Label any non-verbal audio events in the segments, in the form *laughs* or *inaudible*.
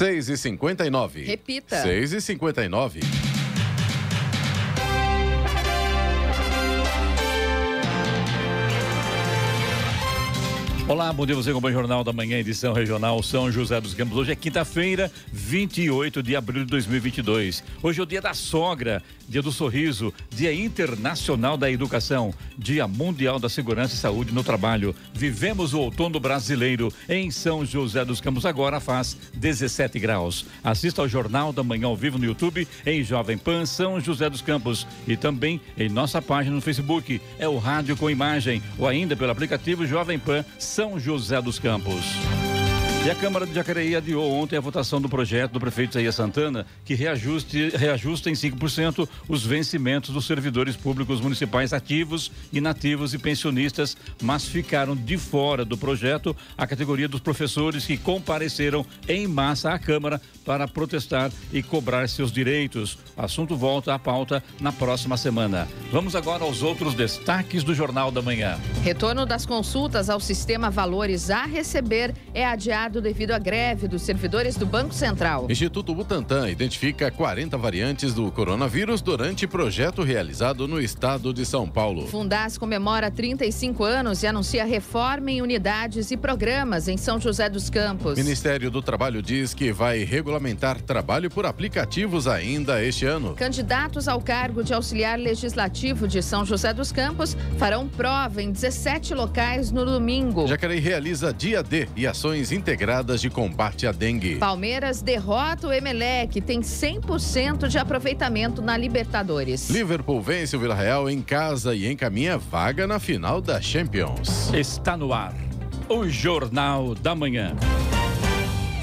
6 e 59 Repita. 6 e 59 Olá, bom dia você com o Jornal da Manhã, edição regional São José dos Campos. Hoje é quinta-feira, 28 de abril de 2022. Hoje é o dia da sogra, dia do sorriso, dia internacional da educação, dia mundial da segurança e saúde no trabalho. Vivemos o outono brasileiro em São José dos Campos. Agora faz 17 graus. Assista ao Jornal da Manhã ao vivo no YouTube em Jovem Pan São José dos Campos e também em nossa página no Facebook. É o Rádio com Imagem ou ainda pelo aplicativo Jovem Pan São são José dos Campos. E a Câmara de Jacareí adiou ontem a votação do projeto do prefeito Isaías Santana, que reajuste, reajusta em 5% os vencimentos dos servidores públicos municipais ativos, inativos e pensionistas, mas ficaram de fora do projeto a categoria dos professores que compareceram em massa à Câmara para protestar e cobrar seus direitos. O assunto volta à pauta na próxima semana. Vamos agora aos outros destaques do Jornal da Manhã. Retorno das consultas ao sistema Valores a receber é adiado devido à greve dos servidores do Banco Central. Instituto Butantan identifica 40 variantes do coronavírus durante projeto realizado no estado de São Paulo. Fundas comemora 35 anos e anuncia reforma em unidades e programas em São José dos Campos. Ministério do Trabalho diz que vai regulamentar trabalho por aplicativos ainda este ano. Candidatos ao cargo de auxiliar legislativo de São José dos Campos farão prova em 17 locais no domingo. Jacareí realiza dia D e ações integradas integradas de combate à dengue. Palmeiras derrota o Emelec, tem 100% de aproveitamento na Libertadores. Liverpool vence o Vila Real em casa e encaminha vaga na final da Champions. Está no ar o Jornal da Manhã.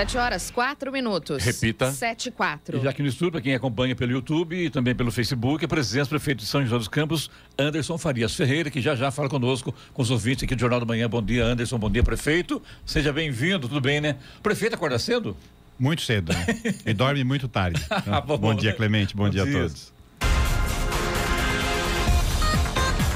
Sete horas, quatro minutos. Repita. Sete e quatro. E já aqui no estúdio, para quem acompanha pelo YouTube e também pelo Facebook, a presença do prefeito de São José dos Campos, Anderson Farias Ferreira, que já já fala conosco, com os ouvintes aqui do Jornal da Manhã. Bom dia, Anderson. Bom dia, prefeito. Seja bem-vindo, tudo bem, né? Prefeito acorda cedo? Muito cedo, né? *laughs* E dorme muito tarde. bom, bom, dia, Clemente. Bom, bom dia, dia a todos.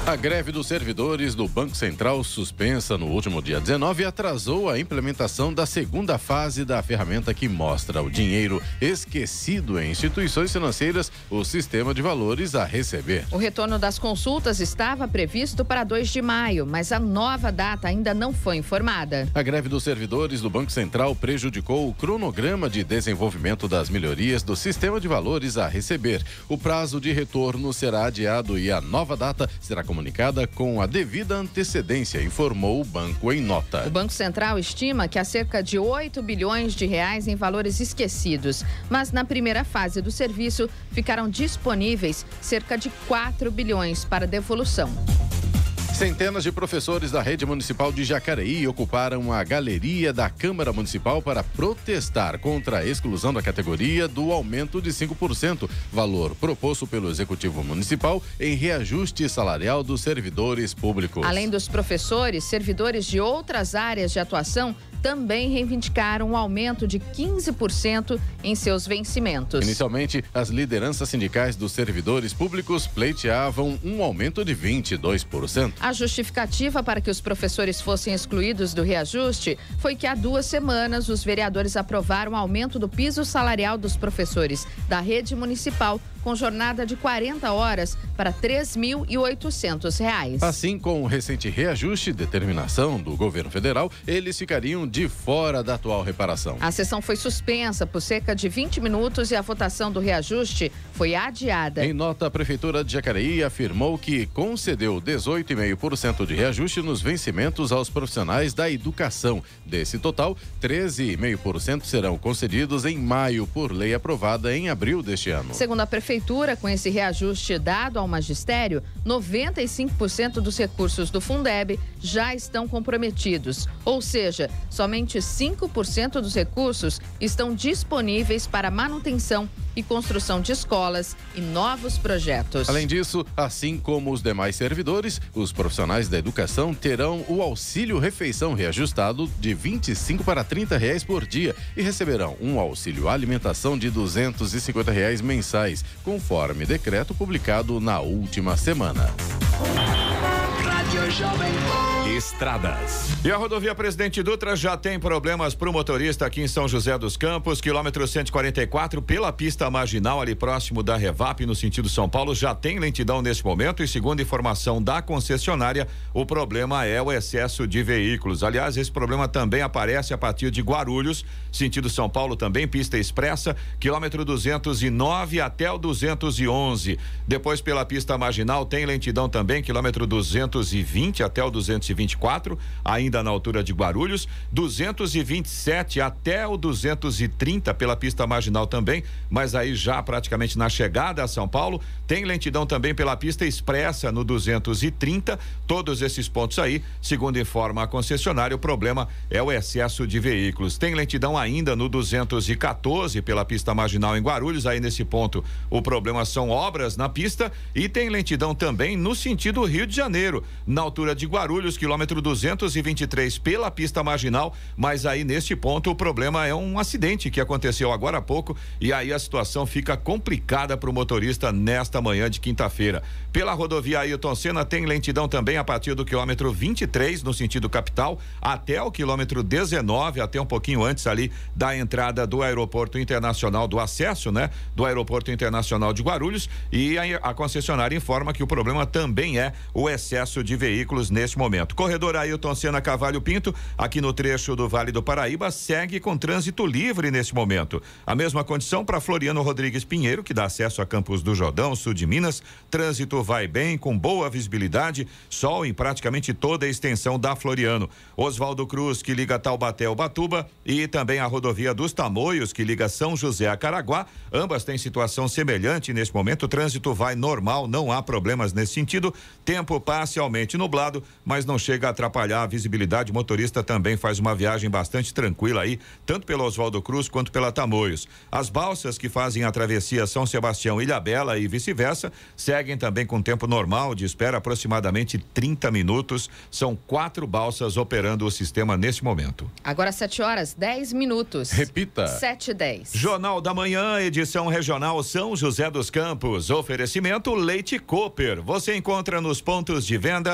A greve dos servidores do Banco Central, suspensa no último dia 19, atrasou a implementação da segunda fase da ferramenta que mostra o dinheiro esquecido em instituições financeiras, o sistema de valores a receber. O retorno das consultas estava previsto para 2 de maio, mas a nova data ainda não foi informada. A greve dos servidores do Banco Central prejudicou o cronograma de desenvolvimento das melhorias do sistema de valores a receber. O prazo de retorno será adiado e a nova data será comunicada comunicada com a devida antecedência, informou o banco em nota. O Banco Central estima que há cerca de 8 bilhões de reais em valores esquecidos, mas na primeira fase do serviço ficaram disponíveis cerca de 4 bilhões para devolução. Centenas de professores da rede municipal de Jacareí ocuparam a galeria da Câmara Municipal para protestar contra a exclusão da categoria do aumento de 5%, valor proposto pelo Executivo Municipal em reajuste salarial dos servidores públicos. Além dos professores, servidores de outras áreas de atuação também reivindicaram um aumento de 15% em seus vencimentos. Inicialmente, as lideranças sindicais dos servidores públicos pleiteavam um aumento de 22%. A justificativa para que os professores fossem excluídos do reajuste foi que há duas semanas os vereadores aprovaram o aumento do piso salarial dos professores da rede municipal com jornada de 40 horas para R$ 3.800. Assim, com o recente reajuste e determinação do governo federal, eles ficariam de fora da atual reparação. A sessão foi suspensa por cerca de 20 minutos e a votação do reajuste foi adiada. Em nota, a Prefeitura de Jacareí afirmou que concedeu 18,5% de reajuste nos vencimentos aos profissionais da educação. Desse total, 13,5% serão concedidos em maio, por lei aprovada em abril deste ano. Segundo a Prefeitura, com esse reajuste dado ao magistério, 95% dos recursos do Fundeb já estão comprometidos, ou seja, somente 5% dos recursos estão disponíveis para manutenção e construção de escolas e novos projetos. Além disso, assim como os demais servidores, os profissionais da educação terão o auxílio refeição reajustado de 25 para 30 reais por dia e receberão um auxílio alimentação de 250 reais mensais, conforme decreto publicado na última semana. Estradas. E a rodovia Presidente Dutra já tem problemas para o motorista aqui em São José dos Campos, quilômetro 144, pela pista marginal ali próximo da Revap, no sentido São Paulo, já tem lentidão nesse momento e segundo informação da concessionária, o problema é o excesso de veículos. Aliás, esse problema também aparece a partir de Guarulhos, sentido São Paulo também, pista expressa, quilômetro 209 até o 211. Depois pela pista marginal tem lentidão também, quilômetro 220 até o 224, ainda na altura de Guarulhos, 227 até o 230 pela pista marginal também, mas aí já praticamente na chegada a São Paulo, tem lentidão também pela pista expressa no 230. Todos esses pontos aí, segundo informa a concessionária, o problema é o excesso de veículos. Tem lentidão ainda no 214 pela pista marginal em Guarulhos, aí nesse ponto o problema são obras na pista e tem lentidão também no sentido Rio de Janeiro, na altura de Guarulhos, quilômetro 223 pela pista marginal, mas aí neste ponto o problema é um acidente que aconteceu agora há pouco e aí a situação fica complicada para o motorista nesta manhã de quinta-feira. Pela rodovia Ailton Senna tem lentidão também a partir do quilômetro 23 no sentido capital até o quilômetro 19, até um pouquinho antes ali da entrada do aeroporto internacional do acesso, né? Do aeroporto internacional de Guarulhos e a, a concessionária informa que o problema também é o excesso de veículos neste momento. Corredor Ailton Senna Cavalho Pinto, aqui no trecho do Vale do Paraíba, segue com trânsito livre neste momento. A mesma condição para Floriano Rodrigues Pinheiro, que dá acesso a Campos do Jordão, sul de Minas. Trânsito vai bem, com boa visibilidade, sol em praticamente toda a extensão da Floriano. Oswaldo Cruz, que liga Taubaté ao Batuba, e também a rodovia dos Tamoios, que liga São José a Caraguá. Ambas têm situação semelhante neste momento. O trânsito vai normal, não há problemas nesse sentido. Tempo parcialmente nublado, mas não chega a atrapalhar a visibilidade. O motorista também faz uma viagem bastante tranquila aí, tanto pelo Oswaldo Cruz quanto pela Tamoios. As balsas que fazem a travessia São Sebastião Ilha Bela e vice-versa seguem também com tempo normal de espera aproximadamente 30 minutos. São quatro balsas operando o sistema neste momento. Agora 7 horas 10 minutos. Repita. 7 e 10. Jornal da Manhã, edição regional São José dos Campos. Oferecimento Leite Cooper. Você encontra nos pontos de venda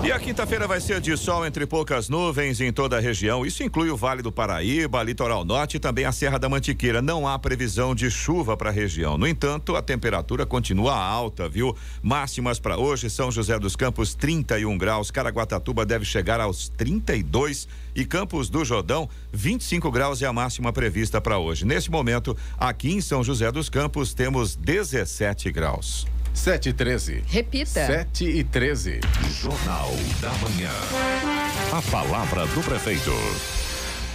E a quinta-feira vai ser de sol entre poucas nuvens em toda a região. Isso inclui o Vale do Paraíba, Litoral Norte e também a Serra da Mantiqueira. Não há previsão de chuva para a região. No entanto, a temperatura continua alta, viu? Máximas para hoje: São José dos Campos, 31 graus. Caraguatatuba deve chegar aos 32 e Campos do Jordão, 25 graus é a máxima prevista para hoje. Nesse momento, aqui em São José dos Campos, temos 17 graus. 7 e 13. Repita. 7 e 13. Jornal da Manhã. A palavra do prefeito.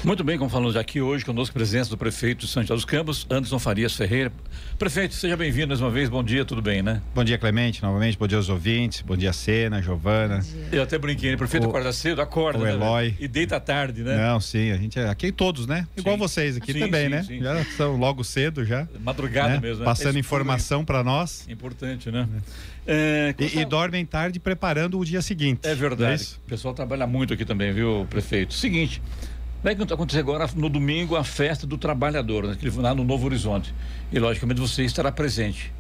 Muito bem, como falamos aqui hoje, conosco a presença do prefeito de São José dos Campos, Anderson Farias Ferreira. Prefeito, seja bem-vindo mais uma vez. Bom dia, tudo bem, né? Bom dia, Clemente, novamente. Bom dia aos ouvintes. Bom dia, Sena, Giovana. Eu até brinquei, né? Prefeito O- acorda cedo, acorda. o né, Eloy. E deita tarde, né? Não, sim, a gente é aqui todos, né? Igual Sim. vocês aqui Sim, também, sim, né? sim. Já são logo cedo já. Madrugada né? mesmo. né? Passando Esse informação para nós. é Importante, né? É, E, e dormem tarde preparando o dia seguinte. É verdade. isso? o pessoal trabalha muito aqui também, viu, prefeito? Seguinte, vai acontecer agora no domingo a festa do trabalhar, né? Que lá no Novo Horizonte. E logicamente você estará presente.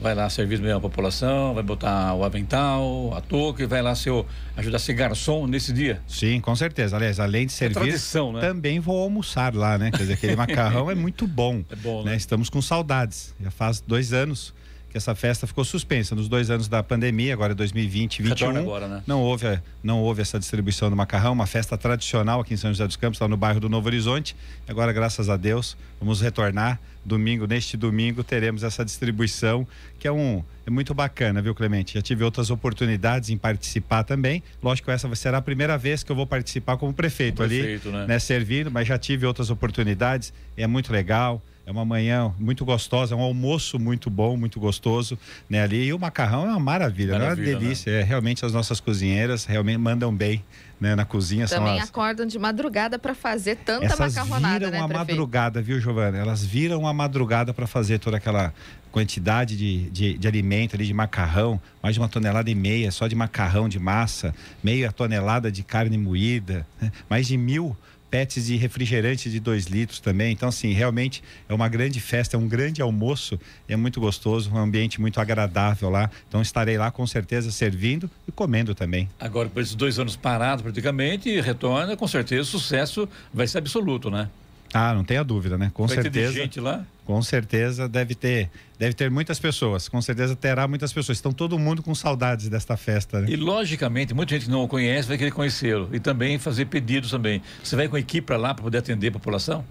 vai lá servir mesmo a população, vai botar o avental, a touca e vai lá ser, ajudar a ser garçom nesse dia. Sim, com certeza. Aliás, além de é servir, é tradição, né? também vou almoçar lá, né? Quer dizer, aquele macarrão é *laughs* muito bom. É bom, né? né? Estamos com saudades. Já faz dois anos que essa festa ficou suspensa nos dois anos da pandemia, agora 2020 e 2021. Agora, né? Não houve, não houve essa distribuição do macarrão, uma festa tradicional aqui em São José dos Campos, está no bairro do Novo Horizonte. Agora, graças a Deus, vamos retornar domingo, neste domingo, teremos essa distribuição, que é um é muito bacana, viu, Clemente? Já tive outras oportunidades em participar também. Lógico, essa será a primeira vez que eu vou participar como prefeito, prefeito ali, né? né? Servindo, mas já tive outras oportunidades. É muito legal. É uma manhã muito gostosa, é um almoço muito bom, muito gostoso, né? Ali e o macarrão é uma maravilha, maravilha é uma delícia. Né? É, realmente as nossas cozinheiras realmente mandam bem. Né, na cozinha Também as... acordam de madrugada para fazer tanta Essas macarronada, viram né, a madrugada, viu, Giovana? Elas viram a madrugada para fazer toda aquela quantidade de, de, de, alimento ali, de macarrão, mais de uma tonelada e meia só de macarrão, de massa, meia tonelada de carne moída, né? mais de mil pets de refrigerante de 2 litros também. Então, assim, realmente é uma grande festa, é um grande almoço, é muito gostoso, um ambiente muito agradável lá. Então, estarei lá com certeza servindo e comendo também. Agora, por esses dois anos parados praticamente, retorna, com certeza o sucesso vai ser absoluto, né? Ah, não tenha dúvida, né? Com vai certeza. Ter gente lá? Com certeza deve ter, deve ter muitas pessoas. Com certeza terá muitas pessoas. Estão todo mundo com saudades desta festa. Né? E logicamente, muita gente que não o conhece vai querer conhecê-lo e também fazer pedidos também. Você vai com a equipe para lá para poder atender a população?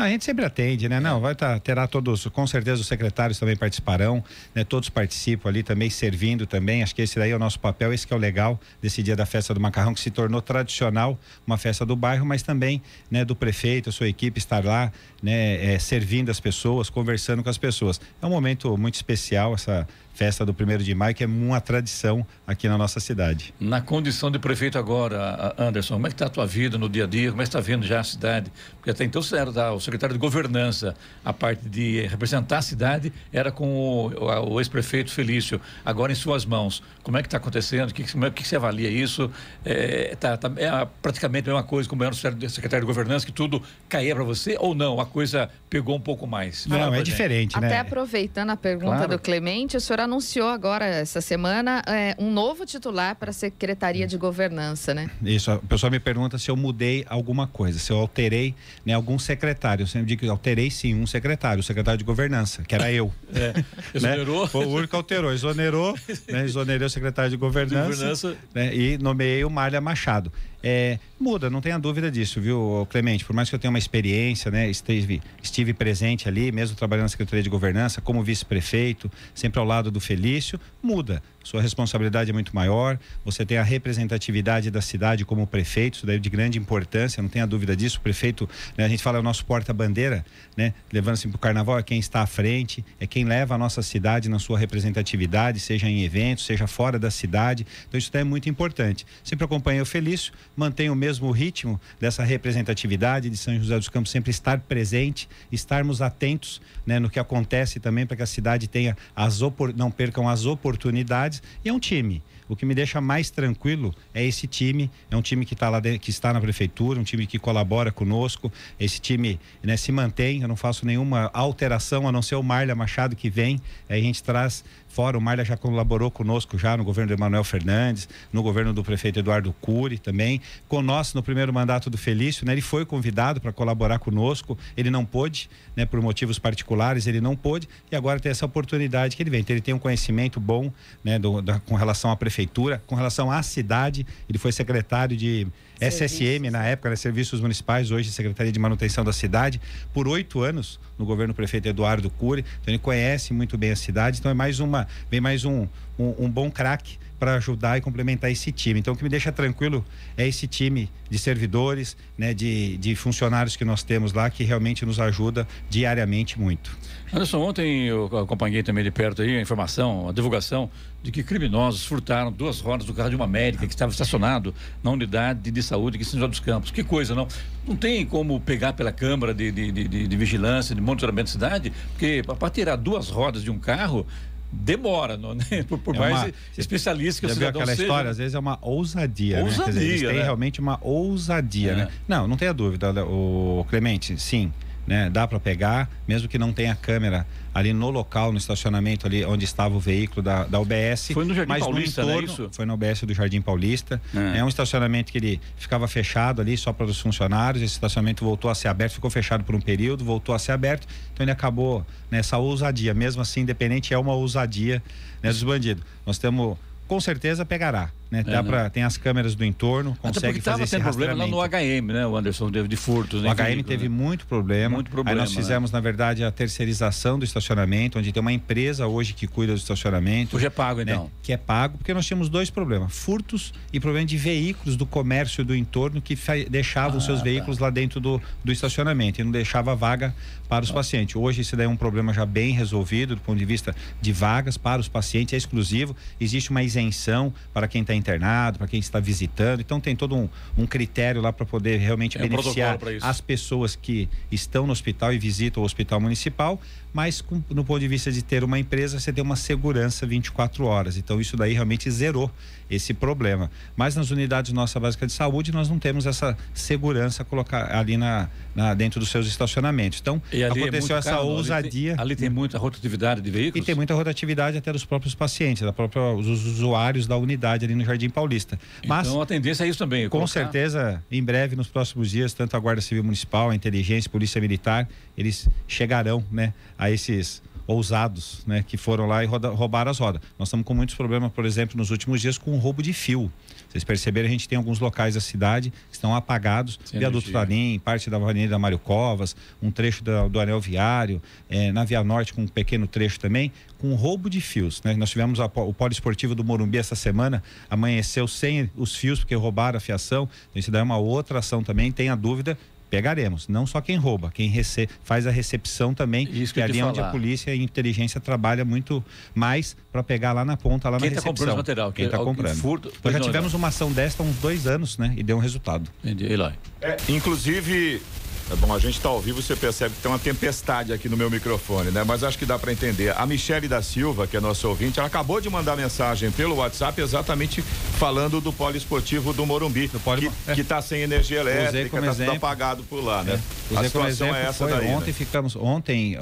A gente sempre atende, né? Não, vai tá, terá todos, com certeza os secretários também participarão, né? Todos participam ali também, servindo também. Acho que esse daí é o nosso papel, esse que é o legal desse dia da festa do macarrão, que se tornou tradicional, uma festa do bairro, mas também, né, do prefeito, a sua equipe estar lá, né, é, servindo as pessoas, conversando com as pessoas. É um momento muito especial essa festa do primeiro de maio, que é uma tradição aqui na nossa cidade. Na condição de prefeito agora, Anderson, como é que está a tua vida no dia a dia? Como é que está vendo já a cidade? Porque até então você era o secretário de governança, a parte de representar a cidade era com o, o ex-prefeito Felício, agora em suas mãos. Como é que está acontecendo? O que, como é que você avalia isso? É, tá, tá, é praticamente a mesma coisa como era o secretário de governança, que tudo caía para você ou não? A coisa pegou um pouco mais? Não, é diferente, né? Até aproveitando a pergunta claro. do Clemente, o senhor anunciou agora, essa semana, é, um novo titular para a Secretaria de Governança, né? Isso, o pessoal me pergunta se eu mudei alguma coisa, se eu alterei né, algum secretário. Eu sempre digo que alterei sim um secretário, o secretário de Governança, que era eu. É, *laughs* né? exonerou? Né? Foi o único que alterou, exonerou, *laughs* né, exonerei o secretário de Governança, de governança. Né, e nomeei o Malha Machado. É, muda, não tenha dúvida disso, viu, Clemente? Por mais que eu tenha uma experiência, né, estive, estive presente ali, mesmo trabalhando na Secretaria de Governança, como vice-prefeito, sempre ao lado do Felício, muda sua responsabilidade é muito maior, você tem a representatividade da cidade como prefeito, isso daí é de grande importância, não tenha dúvida disso. O prefeito, né, a gente fala é o nosso porta-bandeira, né, levando assim para o carnaval, é quem está à frente, é quem leva a nossa cidade na sua representatividade, seja em eventos, seja fora da cidade. Então isso daí é muito importante. Sempre acompanhei o Felício, mantém o mesmo ritmo dessa representatividade de São José dos Campos, sempre estar presente, estarmos atentos né, no que acontece também para que a cidade tenha as não percam as oportunidades. E é um time. O que me deixa mais tranquilo é esse time, é um time que, tá lá de, que está na prefeitura, um time que colabora conosco, esse time né, se mantém, eu não faço nenhuma alteração, a não ser o Marlia Machado que vem, aí a gente traz fora, o Marlia já colaborou conosco já no governo do Emanuel Fernandes, no governo do prefeito Eduardo Cury também, com nós no primeiro mandato do Felício, né, ele foi convidado para colaborar conosco, ele não pôde, né, por motivos particulares, ele não pôde, e agora tem essa oportunidade que ele vem, então ele tem um conhecimento bom, né, do, da, com relação à prefeitura, com relação à cidade. Ele foi secretário de Serviços. SSM na época, né, Serviços Municipais, hoje Secretaria de Manutenção da Cidade, por oito anos no governo prefeito Eduardo Cury. Então ele conhece muito bem a cidade. Então é mais uma, vem mais um, um, um bom craque para ajudar e complementar esse time. Então, o que me deixa tranquilo é esse time de servidores, né, de, de funcionários que nós temos lá, que realmente nos ajuda diariamente muito. Anderson, ontem eu acompanhei também de perto aí a informação, a divulgação de que criminosos furtaram duas rodas do carro de uma médica que estava estacionado na unidade de saúde aqui em São José dos Campos. Que coisa, não? Não tem como pegar pela Câmara de, de, de, de Vigilância, de Monitoramento da Cidade, porque para tirar duas rodas de um carro, demora, não, né? por, *laughs* por é mais uma, especialista que já o cidadão aquela seja. história, às vezes é uma ousadia, ousadia né? Dizer, eles têm né? realmente uma ousadia, é. né? Não, não tenha dúvida, o Clemente, sim, né? Dá para pegar, mesmo que não tenha câmera ali no local, no estacionamento ali onde estava o veículo da, da UBS. Foi no Jardim mas Paulista, no entorno, entorno, Foi no UBS do Jardim Paulista. É. é um estacionamento que ele ficava fechado ali só para os funcionários. Esse estacionamento voltou a ser aberto, ficou fechado por um período, voltou a ser aberto. Então ele acabou nessa ousadia. Mesmo assim, independente, é uma ousadia né, dos bandidos. Nós temos com certeza pegará. Né? É, Dá né? pra, tem as câmeras do entorno, consegue fazer esse problema lá no HM, né? O Anderson teve de furtos. O né, HM veículo, teve né? muito problema. Muito problema, Aí nós né? fizemos, na verdade, a terceirização do estacionamento, onde tem uma empresa hoje que cuida do estacionamento. Hoje é pago, né? então. Que é pago, porque nós tínhamos dois problemas: furtos e problema de veículos do comércio do entorno que deixavam Ah, seus tá. veículos lá dentro do, do estacionamento e não deixava vaga para os pacientes. Hoje isso daí é um problema já bem resolvido do ponto de vista de vagas para os pacientes, é exclusivo. Existe uma isenção para quem está internado, para quem está visitando. Então tem todo um, um critério lá para poder realmente um beneficiar as pessoas que estão no hospital e visitam o hospital municipal, mas com- no ponto de vista de ter uma empresa, você tem uma segurança 24 horas. Então isso daí realmente zerou esse problema. Mas nas unidades nossa básica de saúde, nós não temos essa segurança colocar ali na, na- dentro dos seus estacionamentos. Então E é aconteceu muito essa caro, ali tem- ousadia. Ali tem muita rotatividade de E veículos? tem muita rotatividade até dos próprios pacientes, da própria, os usuários da unidade ali no Jardim Paulista. Mas Então a tendência é isso também. com colocar- certeza, em breve, nos próximos dias, tanto a Guarda Civil Municipal, a Inteligência, a Polícia Militar, eles chegarão, né, a esses ousados, né, que foram lá e roda, roubaram as rodas. Nós estamos com muitos problemas, por exemplo, nos últimos dias com o roubo de fio. Vocês perceberam, a gente tem alguns locais da cidade que estão apagados, Sem viaduto. Tarim, parte da Avenida Mário Covas, um trecho da- do anel viário, eh, na Via Norte com um pequeno trecho também, com roubo de fios. né? Nós tivemos a o poliesportivo do Morumbi essa semana, amanheceu sem os fios porque roubaram a fiação. Então, isso daí é uma outra ação também. Tem a dúvida, pegaremos. Não só quem rouba, quem rece faz a recepção também, Isso que que eu é ali onde a polícia e a inteligência trabalha muito mais para pegar lá na ponta, lá Quem na tá recepção. comprando esse material? Quem Que está comprando. furta- Nós Pois já não, tivemos uma ação desta há uns dois anos, né? E deu um resultado. Entendi, Eloy. É, inclusive, é bom, a gente está ao vivo, você percebe que tem uma tempestade aqui no meu microfone, né? Mas acho que dá para entender. A Michele da Silva, que é nossa ouvinte, ela acabou de mandar mensagem pelo WhatsApp exatamente falando do poliesportivo do Morumbi, Do poli- que, é. que tá sem energia elétrica, como tá tudo apagado por lá, né? É. A situação é essa foi daí. Ontem né? ficamos, ontem,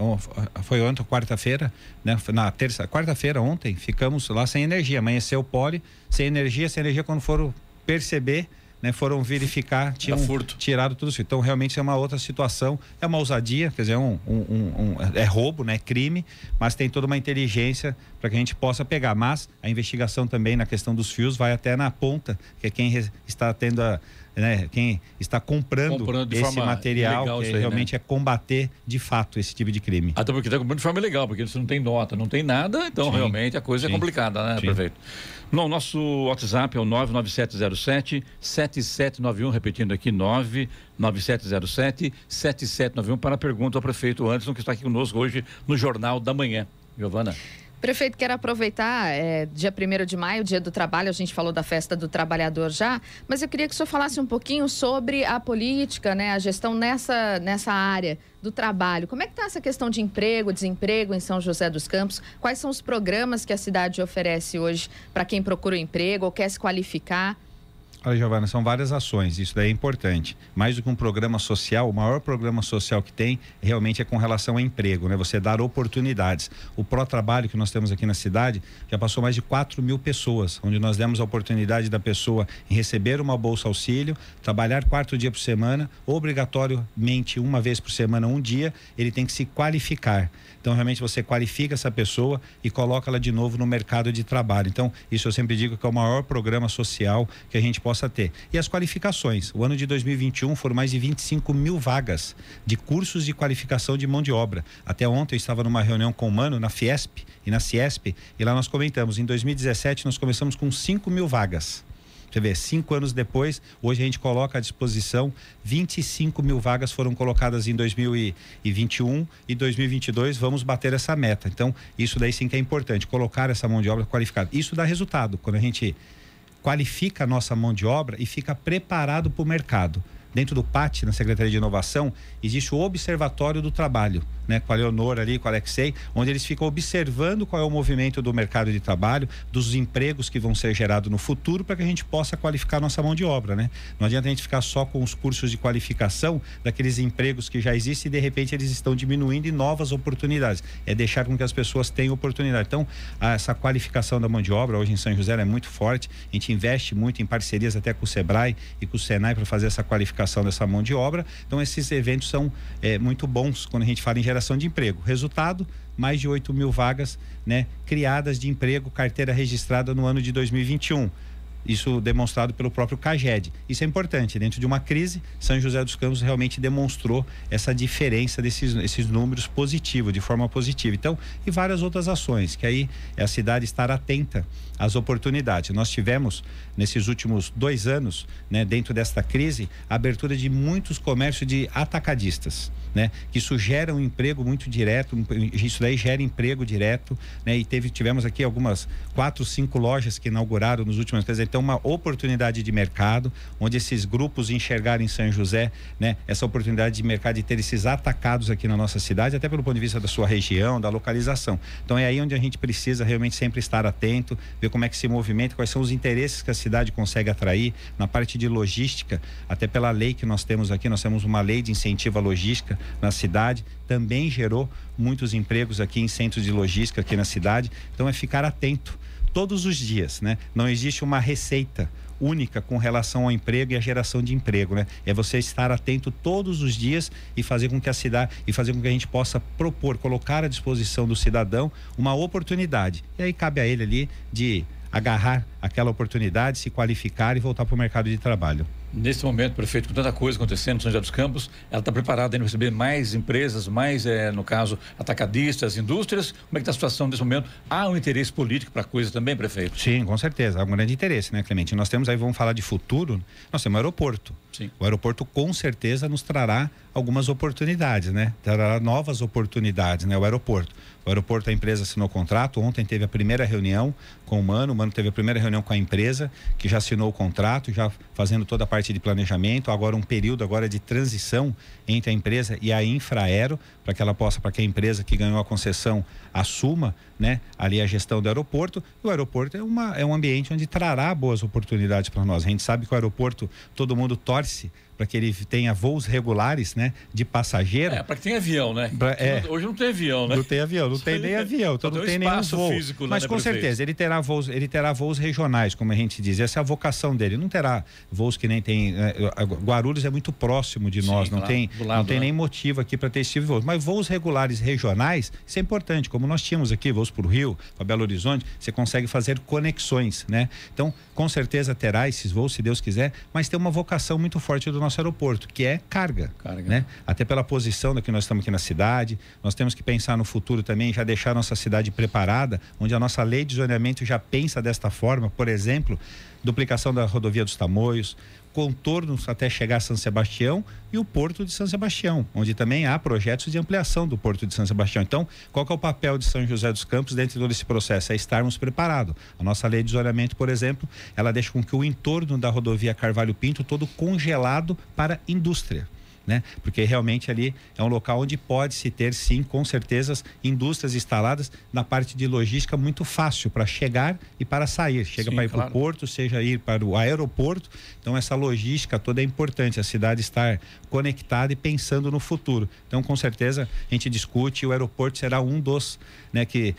foi ontem, quarta-feira, né? Na terça, quarta-feira, ontem, ficamos lá sem energia. Amanheceu o pole, sem energia, sem energia quando foram perceber. Né, foram verificar, tinham furto. tirado tudo isso. Então, realmente é uma outra situação, é uma ousadia, quer dizer, é um, um- um- é roubo, né, é crime, mas tem toda uma inteligência para que a gente possa pegar. Mas a investigação também na questão dos fios vai até na ponta, que é quem está tendo a, né, quem está comprando, Comprando esse material, que isso aí, né? realmente é combater de fato esse tipo de crime. Até porque está comprando de forma legal, porque você não tem nota, não tem nada, então Sim. realmente a coisa é Sim. complicada, né, Sim. prefeito? Não, nosso WhatsApp é o 99707 7791, repetindo aqui, 99707 7791 para a pergunta ao prefeito Anderson, que está aqui conosco hoje no Jornal da Manhã. Giovana. Prefeito, quero aproveitar, é, dia 1 de maio, dia do trabalho, a gente falou da festa do trabalhador já, mas eu queria que o senhor falasse um pouquinho sobre a política, né, a gestão nessa, nessa área do trabalho. Como é que está essa questão de emprego, desemprego em São José dos Campos? Quais são os programas que a cidade oferece hoje para quem procura um emprego ou quer se qualificar? Olha, Giovana, são várias ações, isso daí é importante. Mais do que um programa social, o maior programa social que tem realmente é com relação ao emprego, né? Você dar oportunidades. O pró-trabalho que nós temos aqui na cidade já passou mais de 4 mil pessoas, onde nós demos a oportunidade da pessoa em receber uma bolsa auxílio, trabalhar quatro dias por semana, obrigatoriamente uma vez por semana, um dia, ele tem que se qualificar. Então, realmente, você qualifica essa pessoa e coloca ela de novo no mercado de trabalho. Então, isso eu sempre digo que é o maior programa social que a gente possa ter. E as qualificações. O ano de 2021 foram mais de 25 mil vagas de cursos de qualificação de mão de obra. Até ontem eu estava numa reunião com o Mano na Fiesp e na Ciesp e lá nós comentamos. Em 2017 nós começamos com 5 mil vagas. Você vê, cinco anos depois, hoje a gente coloca à disposição 25 mil vagas foram colocadas em 2021 e 2022 vamos bater essa meta. Então, isso daí sim que é importante, colocar essa mão de obra qualificada. Isso dá resultado quando a gente qualifica a nossa mão de obra e fica preparado para o mercado. Dentro do PAT, na Secretaria de Inovação, existe o Observatório do Trabalho, né? Com a Leonor ali, com a Alexei, onde eles ficam observando qual é o movimento do mercado de trabalho, dos empregos que vão ser gerados no futuro, para que a gente possa qualificar nossa mão de obra, né? Não adianta a gente ficar só com os cursos de qualificação daqueles empregos que já existem e de repente eles estão diminuindo e novas oportunidades. É deixar com que as pessoas tenham oportunidade. Então, essa qualificação da mão de obra hoje em São José é muito forte. A gente investe muito em parcerias até com o Sebrae e com o Senai para fazer essa qualificação dessa mão de obra. Então, esses eventos são é, muito bons quando a gente fala em geração de emprego. Resultado, mais de 8 mil vagas né, criadas de emprego, carteira registrada no ano de 2021. Isso demonstrado pelo próprio CAGED. Isso é importante. Dentro de uma crise, São José dos Campos realmente demonstrou essa diferença desses esses números positivos, de forma positiva. Então, e várias outras ações, que aí a cidade estar atenta às oportunidades. Nós tivemos, nesses últimos dois anos, né, dentro desta crise, a abertura de muitos comércios de atacadistas né? Que isso gera um emprego muito direto, isso daí gera emprego direto, né? E teve, tivemos aqui algumas quatro, cinco lojas que inauguraram nos últimos meses, então uma oportunidade de mercado, onde esses grupos enxergarem em São José, né? Essa oportunidade de mercado de ter esses atacados aqui na nossa cidade, até pelo ponto de vista da sua região, da localização. Então é aí onde a gente precisa realmente sempre estar atento, ver como é que se movimenta, quais são os interesses que a cidade consegue atrair na parte de logística, até pela lei que nós temos aqui, nós temos uma lei de incentivo à logística na cidade, também gerou muitos empregos aqui em centros de logística aqui na cidade. Então é ficar atento todos os dias, né? Não existe uma receita única com relação ao emprego e à geração de emprego, né? É você estar atento todos os dias e fazer com que a cidade e fazer com que a gente possa propor, colocar à disposição do cidadão uma oportunidade. E aí cabe a ele ali de agarrar aquela oportunidade, se qualificar e voltar para o mercado de trabalho. Nesse momento, prefeito, com tanta coisa acontecendo no São José dos Campos, ela está preparada para receber mais empresas, mais, é, no caso, atacadistas, indústrias? Como é que está a situação nesse momento? Há um interesse político para a coisa também, prefeito? Sim, com certeza. Há um grande interesse, né, Clemente? Nós temos aí, vamos falar de futuro, nós temos um aeroporto. Sim. O aeroporto com certeza nos trará algumas oportunidades, né? Trará novas oportunidades, né? O aeroporto. O aeroporto, a empresa assinou contrato. Ontem teve a primeira reunião com o Mano. O Mano teve a primeira reunião com a empresa, que já assinou o contrato, já fazendo toda a parte de planejamento. Agora um período agora de transição entre a empresa e a Infraero, para que ela possa, para que a empresa que ganhou a concessão assuma, né, ali a gestão do aeroporto. E o aeroporto é, uma, é um ambiente onde trará boas oportunidades para nós. A gente sabe que o aeroporto, todo mundo torce para que ele tenha voos regulares, né, de passageiro. É, para que tenha avião, né? Pra, é, hoje não tem avião, né? Não tem avião, não tem nem avião, então *laughs* não tem nenhum voo. Físico, Mas né, com certeza ele terá voos, ele terá voos regionais, como a gente diz. Essa é a vocação dele. Não terá voos que nem tem. Né, Guarulhos é muito próximo de nós, Sim, não tem, lado, não tem né? nem motivo aqui para ter esse tipo de voos. Mas voos regulares regionais, isso é importante. Como nós tínhamos aqui voos para o Rio, para Belo Horizonte, você consegue fazer conexões, né? Então, com certeza terá esses voos, se Deus quiser, mas tem uma vocação muito forte do nosso aeroporto, que é carga, carga. né? Até pela posição da que nós estamos aqui na cidade, nós temos que pensar no futuro também, já deixar nossa cidade preparada, onde a nossa lei de zoneamento já pensa desta forma, por exemplo, duplicação da rodovia dos Tamoios, contornos até chegar a São Sebastião e o Porto de São Sebastião, onde também há projetos de ampliação do Porto de São Sebastião. Então, qual é o papel de São José dos Campos dentro de todo esse processo? É estarmos preparados. A nossa lei de zoneamento, por exemplo, ela deixa com que o entorno da rodovia Carvalho Pinto todo congelado para indústria né? Porque realmente ali é um local onde pode se ter sim, com certeza, indústrias instaladas na parte de logística muito fácil para chegar e para sair. Chega para ir claro. para o porto, seja ir para o aeroporto. Então essa logística toda é importante, a cidade estar conectada e pensando no futuro. Então com certeza a gente discute, o aeroporto será um dos, né, que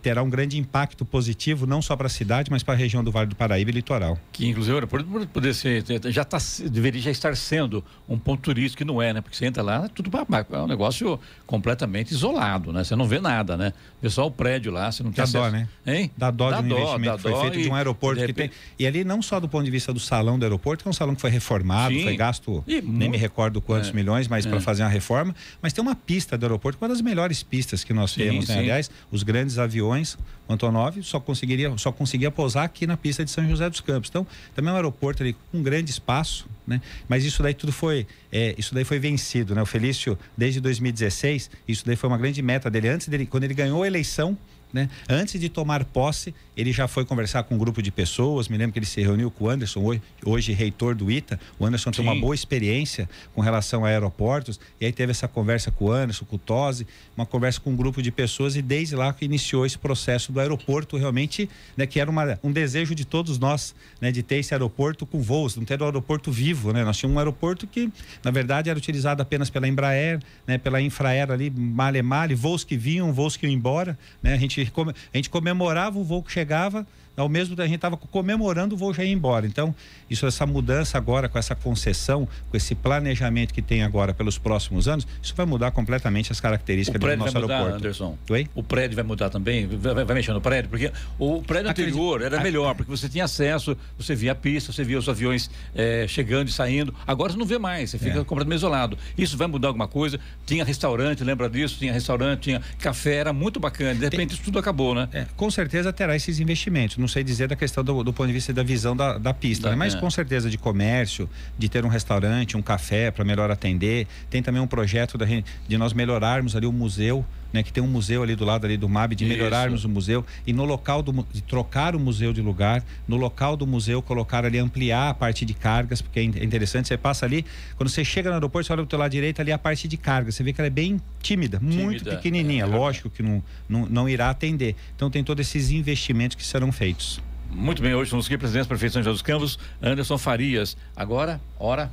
terá um grande impacto positivo não só para a cidade, mas para a região do Vale do Paraíba e litoral. Que inclusive o aeroporto poder ser, já tá, deveria já estar sendo um ponto turístico não é, né? Porque você entra lá, é tudo é um negócio completamente isolado, né? Você não vê nada, né? Só o prédio lá, você não tem dá acesso. dó, né? Hein? Dá dó dá de um dó, investimento que foi feito e, de um aeroporto de repente... que tem. E ali não só do ponto de vista do salão do aeroporto, que é um salão que foi reformado, Sim. foi gasto, e nem muito... me recordo quantos é. milhões, mas é. para fazer uma reforma. Mas tem uma pista do aeroporto, uma das melhores pistas que nós sim, temos, né? Aliás, os grandes aviões, Antonov só conseguiria, só conseguia pousar aqui na pista de São José dos Campos. Então, também é um aeroporto ali com um grande espaço, né? Mas isso daí tudo foi, é, isso daí foi vencido, né? O Felício, desde 2016, isso daí foi uma grande meta dele. Antes dele, quando ele ganhou a eleição, né? Antes de tomar posse, ele já foi conversar com um grupo de pessoas. Me lembro que ele se reuniu com o Anderson, hoje, hoje reitor do ITA. O Anderson Sim. tem uma boa experiência com relação a aeroportos. E aí teve essa conversa com o Anderson, com o Tosi, uma conversa com um grupo de pessoas. E desde lá que iniciou esse processo do aeroporto, realmente, né, que era uma, um desejo de todos nós, né, de ter esse aeroporto com voos, não ter um aeroporto vivo. Né? Nós tínhamos um aeroporto que, na verdade, era utilizado apenas pela Embraer, né, pela Infraer ali, male male, voos que vinham, voos que iam embora. Né? A gente a gente comemorava o voo que chegava ao mesmo tempo a gente estava comemorando o voo já ir embora. Então, isso, essa mudança agora com essa concessão, com esse planejamento que tem agora pelos próximos anos, isso vai mudar completamente as características do nosso vai mudar, aeroporto. Anderson. Oi? O prédio vai mudar também? Vai, vai mexer no prédio? Porque o prédio Acredito. anterior era melhor, porque você tinha acesso, você via a pista, você via os aviões é, chegando e saindo. Agora você não vê mais, você fica é. completamente isolado. Isso vai mudar alguma coisa? Tinha restaurante, lembra disso? Tinha restaurante, tinha café, era muito bacana. De repente tem... isso tudo acabou, né? É, com certeza terá esses investimentos não sei dizer da questão do, do ponto de vista da visão da, da pista, né? mas é. com certeza de comércio, de ter um restaurante, um café para melhor atender. Tem também um projeto da, de nós melhorarmos ali o museu. Né, que tem um museu ali do lado ali do MAB, de melhorarmos Isso. o museu e no local do, de trocar o museu de lugar, no local do museu colocar ali, ampliar a parte de cargas, porque é, é interessante, você passa ali, quando você chega no aeroporto, você olha teu lado direito ali a parte de carga, você vê que ela é bem tímida, tímida muito pequenininha, é, lógico que não, não, não irá atender. Então tem todos esses investimentos que serão feitos. Muito bem, hoje estamos aqui, presidente da Prefeitura de São José dos Campos, Anderson Farias. Agora, hora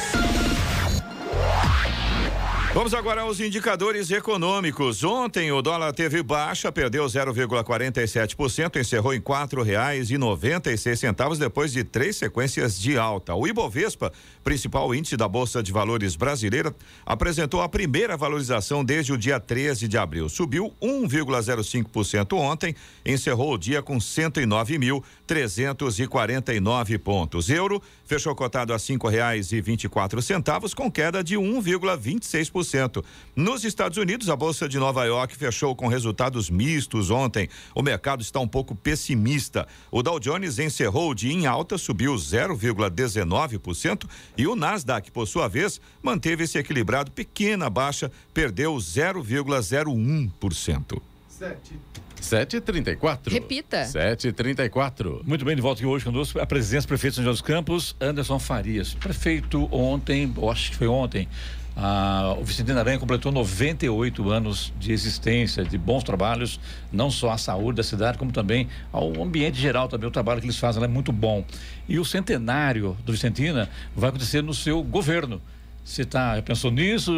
Vamos agora aos indicadores econômicos. Ontem o dólar teve baixa, perdeu 0,47%, encerrou em quatro reais e noventa e seis centavos depois de três sequências de alta. O Ibovespa, principal índice da Bolsa de Valores brasileira, apresentou a primeira valorização desde o dia 13 de abril. Subiu 1,05% ontem, encerrou o dia com 109.349 pontos. Euro fechou cotado a cinco reais e vinte e quatro centavos, com queda de 1,26%. Nos Estados Unidos, a Bolsa de Nova York fechou com resultados mistos ontem. O mercado está um pouco pessimista. O Dow Jones encerrou o dia em alta, subiu 0,19% e o Nasdaq, por sua vez, manteve-se equilibrado, pequena baixa, perdeu 0,01%. 7h34. Repita. 7h34. Muito bem, de volta aqui hoje conosco a presidência do prefeito de São José dos Campos, Anderson Farias. Prefeito ontem, acho que foi ontem, a, o Vicentino Aranha completou 98 anos de existência, de bons trabalhos, não só à saúde da cidade, como também ao ambiente geral, também o trabalho que eles fazem é muito bom. E o centenário do Vicentina vai acontecer no seu governo. Você tá, pensou nisso,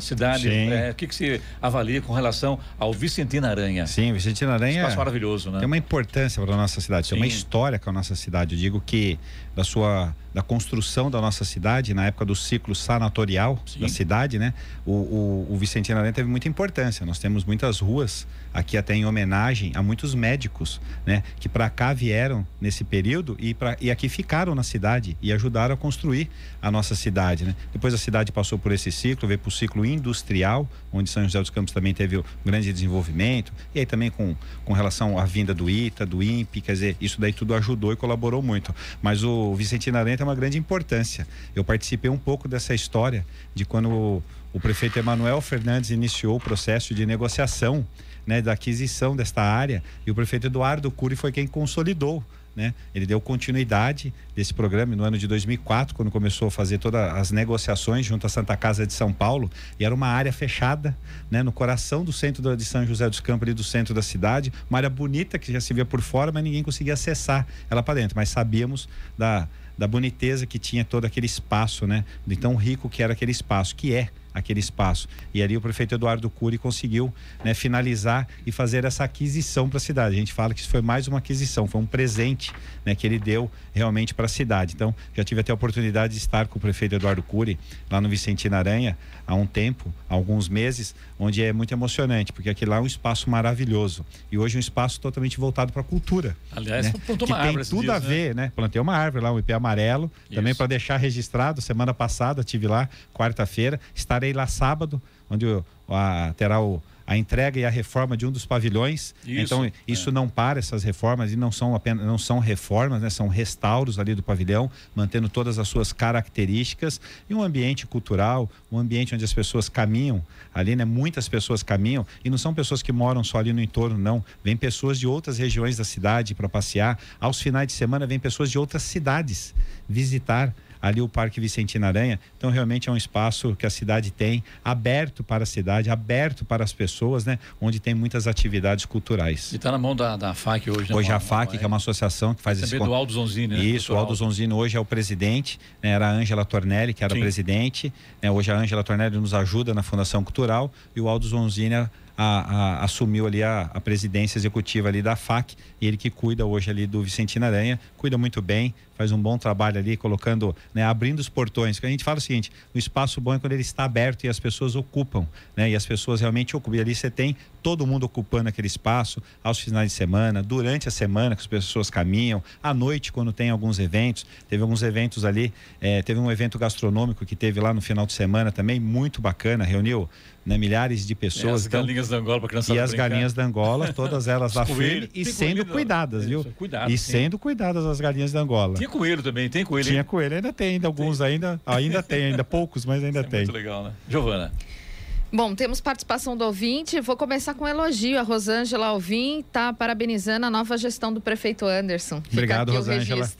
cidade? É, o que, que você avalia com relação ao Vicentino Aranha? Sim, Vicentino Aranha. Espaço maravilhoso, né? Tem uma importância para a nossa cidade, tem uma história com a nossa cidade. Eu digo que da sua da construção da nossa cidade na época do ciclo sanatorial Sim. da cidade, né? O, o, o Vicentino Aranha teve muita importância. Nós temos muitas ruas aqui até em homenagem a muitos médicos, né? Que para cá vieram nesse período e, pra, e aqui ficaram na cidade e ajudaram a construir a nossa cidade, né? Depois a cidade passou por esse ciclo, veio para o ciclo industrial, onde São José dos Campos também teve um grande desenvolvimento e aí também com, com relação à vinda do ITA, do INPE, quer dizer, isso daí tudo ajudou e colaborou muito. Mas o Vicentino Aranha tem uma grande importância. Eu participei um pouco dessa história de quando o, o prefeito Emanuel Fernandes iniciou o processo de negociação né, da aquisição desta área e o prefeito Eduardo Cury foi quem consolidou né? Ele deu continuidade desse programa no ano de 2004, quando começou a fazer todas as negociações junto à Santa Casa de São Paulo, e era uma área fechada, né? no coração do centro de São José dos Campos, ali do centro da cidade, uma área bonita que já se via por fora, mas ninguém conseguia acessar ela para dentro, mas sabíamos da da boniteza que tinha todo aquele espaço, né? De tão rico que era aquele espaço, que é aquele espaço. E ali o prefeito Eduardo Cury conseguiu né, finalizar e fazer essa aquisição para a cidade. A gente fala que isso foi mais uma aquisição, foi um presente né, que ele deu realmente para a cidade. Então, já tive até a oportunidade de estar com o prefeito Eduardo Cury lá no Vicentino Aranha há um tempo, há alguns meses, onde é muito emocionante, porque aquele lá é um espaço maravilhoso. E hoje é um espaço totalmente voltado para a cultura. Aliás, né? plantou uma que árvore. Tem tudo dias, a ver, né? né? Plantei uma árvore lá, um IP amarelo, Isso. também para deixar registrado. Semana passada tive lá, quarta-feira. Estarei lá sábado, onde a, terá o a entrega e a reforma de um dos pavilhões. Isso, então, isso é. não para essas reformas e não são apenas não são reformas, né? são restauros ali do pavilhão, mantendo todas as suas características e um ambiente cultural, um ambiente onde as pessoas caminham ali, né? Muitas pessoas caminham e não são pessoas que moram só ali no entorno, não. Vem pessoas de outras regiões da cidade para passear. Aos finais de semana vem pessoas de outras cidades visitar ali o Parque Vicentina Aranha. Então, realmente é um espaço que a cidade tem, aberto para a cidade, aberto para as pessoas, né? Onde tem muitas atividades culturais. E está na mão da, da FAC hoje, né? Hoje a FAC, que é uma associação que faz Também esse... do Aldo Zonzini, né? Isso, o Aldo Zonzini hoje é o presidente, né? era a Ângela Tornelli, que era Sim. presidente. Né? Hoje a Ângela Tornelli nos ajuda na Fundação Cultural e o Aldo Zonzini a, a, assumiu ali a, a, presidência executiva ali da FAC, e ele que cuida hoje ali do Vicentino Aranha, cuida muito bem, faz um bom trabalho ali, colocando, né, abrindo os portões. A gente fala o seguinte: o espaço bom é quando ele está aberto e as pessoas ocupam, né? E as pessoas realmente ocupam. E ali você tem todo mundo ocupando aquele espaço aos finais de semana, durante a semana que as pessoas caminham, à noite quando tem alguns eventos. Teve alguns eventos ali, é, teve um evento gastronômico que teve lá no final de semana também, muito bacana, reuniu né, milhares de pessoas. E as então, galinhas da Angola para E as brincar. galinhas da Angola, *laughs* todas elas lá firme e sendo cuidadas, viu? Cuidado, e sim. sendo cuidadas as galinhas da Angola. Tinha coelho também, tem coelho? Tinha coelho, ainda tem, ainda alguns tem. ainda, ainda tem, ainda *laughs* poucos, mas ainda é tem. Muito legal, né? Giovana. Bom, temos participação do ouvinte. Vou começar com um elogio. A Rosângela Alvim está parabenizando a nova gestão do prefeito Anderson. Obrigado, Rosângela.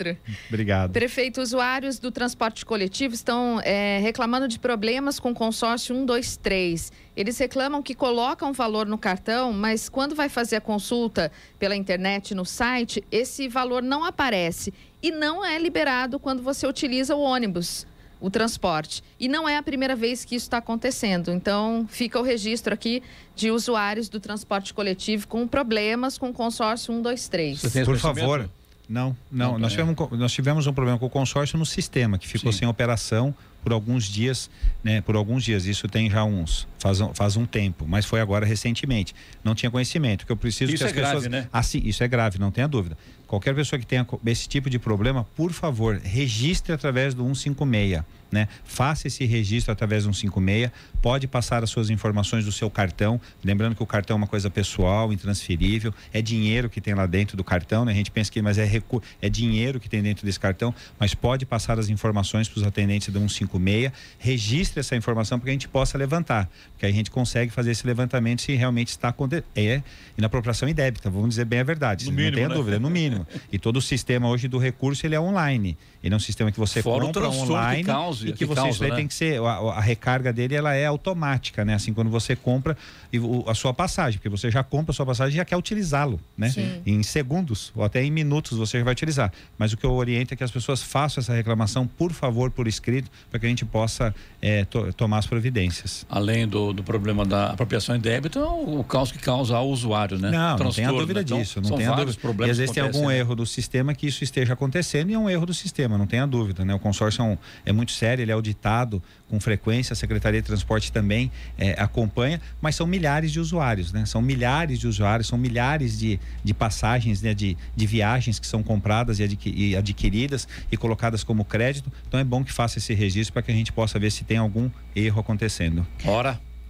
Obrigado. Prefeito, usuários do transporte coletivo estão é, reclamando de problemas com o consórcio 123. Eles reclamam que colocam valor no cartão, mas quando vai fazer a consulta pela internet no site, esse valor não aparece e não é liberado quando você utiliza o ônibus o transporte. E não é a primeira vez que isso está acontecendo. Então, fica o registro aqui de usuários do transporte coletivo com problemas com o consórcio 123. Por favor. Não, não. não nós, tivemos, nós tivemos um problema com o consórcio no sistema, que ficou Sim. sem operação por alguns dias, né? Por alguns dias. Isso tem já uns faz, faz um tempo, mas foi agora recentemente. Não tinha conhecimento. Que eu preciso isso que as é pessoas. Grave, né? Assim, isso é grave, não tenha dúvida. Qualquer pessoa que tenha esse tipo de problema, por favor, registre através do 156 né? Faça esse registro através do 156, pode passar as suas informações do seu cartão, lembrando que o cartão é uma coisa pessoal, intransferível, é dinheiro que tem lá dentro do cartão, né? A gente pensa que mas é recu é dinheiro que tem dentro desse cartão, mas pode passar as informações para os atendentes do 156, registre essa informação para que a gente possa levantar, porque aí a gente consegue fazer esse levantamento se realmente está acontecendo. É inapropriação indébita, vamos dizer bem a verdade, no não mínimo, tenha né? dúvida, no mínimo. E todo o sistema hoje do recurso ele é online. Ele é um sistema que você Fora compra online causa, e que, que você causa, né? tem que ser a, a, recarga dele ela é automática, né? Assim quando você compra a sua passagem, porque você já compra a sua passagem e já quer utilizá-lo, né? Sim. Em segundos ou até em minutos você já vai utilizar. Mas o que eu oriento é que as pessoas façam essa reclamação, por favor, por escrito, para que a gente possa é, to, tomar as providências. Além do, do problema da apropriação em débito, é o caos que causa ao usuário, né? Não, não tem a dúvida né? então, disso, não tem a dúvida. E às vezes tem algum né? erro do sistema que isso esteja acontecendo e é um erro do sistema, não tenha dúvida, né? O consórcio é, um, é muito sério, ele é auditado com frequência, a Secretaria de Transporte também é, acompanha, mas são milhares de usuários, né? São milhares de usuários, são milhares de, de passagens, né? de, de viagens que são compradas e, e adquiridas e colocadas como crédito. Então é bom que faça esse registro para que a gente possa ver se tem algum erro acontecendo. Ora.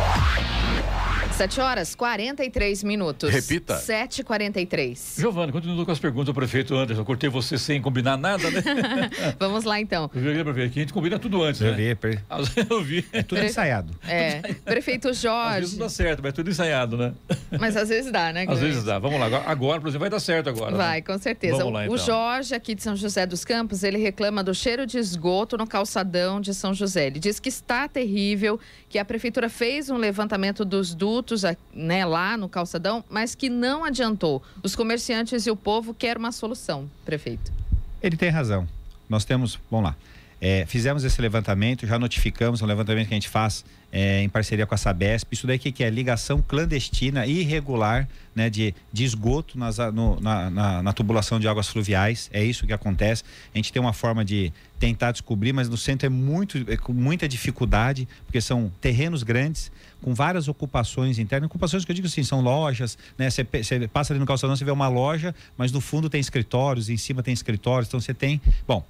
Yeah. 7 horas 43 minutos. Repita. 7h43. Giovana, continua com as perguntas do prefeito Anderson. Eu cortei você sem combinar nada, né? *laughs* Vamos lá então. Eu vi, prefeito, aqui a gente combina tudo antes, Eu né? vi, per- *laughs* Eu vi. é tudo ensaiado. É, prefeito Às vezes Jorge. não dá certo, mas é tudo ensaiado, né? Mas às vezes dá, né? Às vezes dá. Vamos lá. Agora, por exemplo, vai dar certo agora. Vai, né? com certeza. Vamos lá, O então. Jorge, aqui de São José dos Campos, ele reclama do cheiro de esgoto no calçadão de São José. Ele diz que está terrível, que a prefeitura fez um levantamento dos dutos a- né, lá no calçadão, mas que não adiantou. Os comerciantes e o povo querem uma solução, prefeito. Ele tem razão. Nós temos, vamos lá. É, fizemos esse levantamento, já notificamos, é um levantamento que a gente faz é, em parceria com a Sabesp. Isso daí que, que é ligação clandestina irregular né, de, de esgoto nas, no- na, na- na tubulação de águas fluviais. É isso que acontece. A gente tem uma forma de tentar descobrir, mas no centro é muito é com muita dificuldade, porque são terrenos grandes, com várias ocupações internas. Ocupações que eu digo assim, são lojas, né? Você passa ali no calçadão, você vê uma loja, mas no fundo tem escritórios, em cima tem escritórios, então você tem. Bom,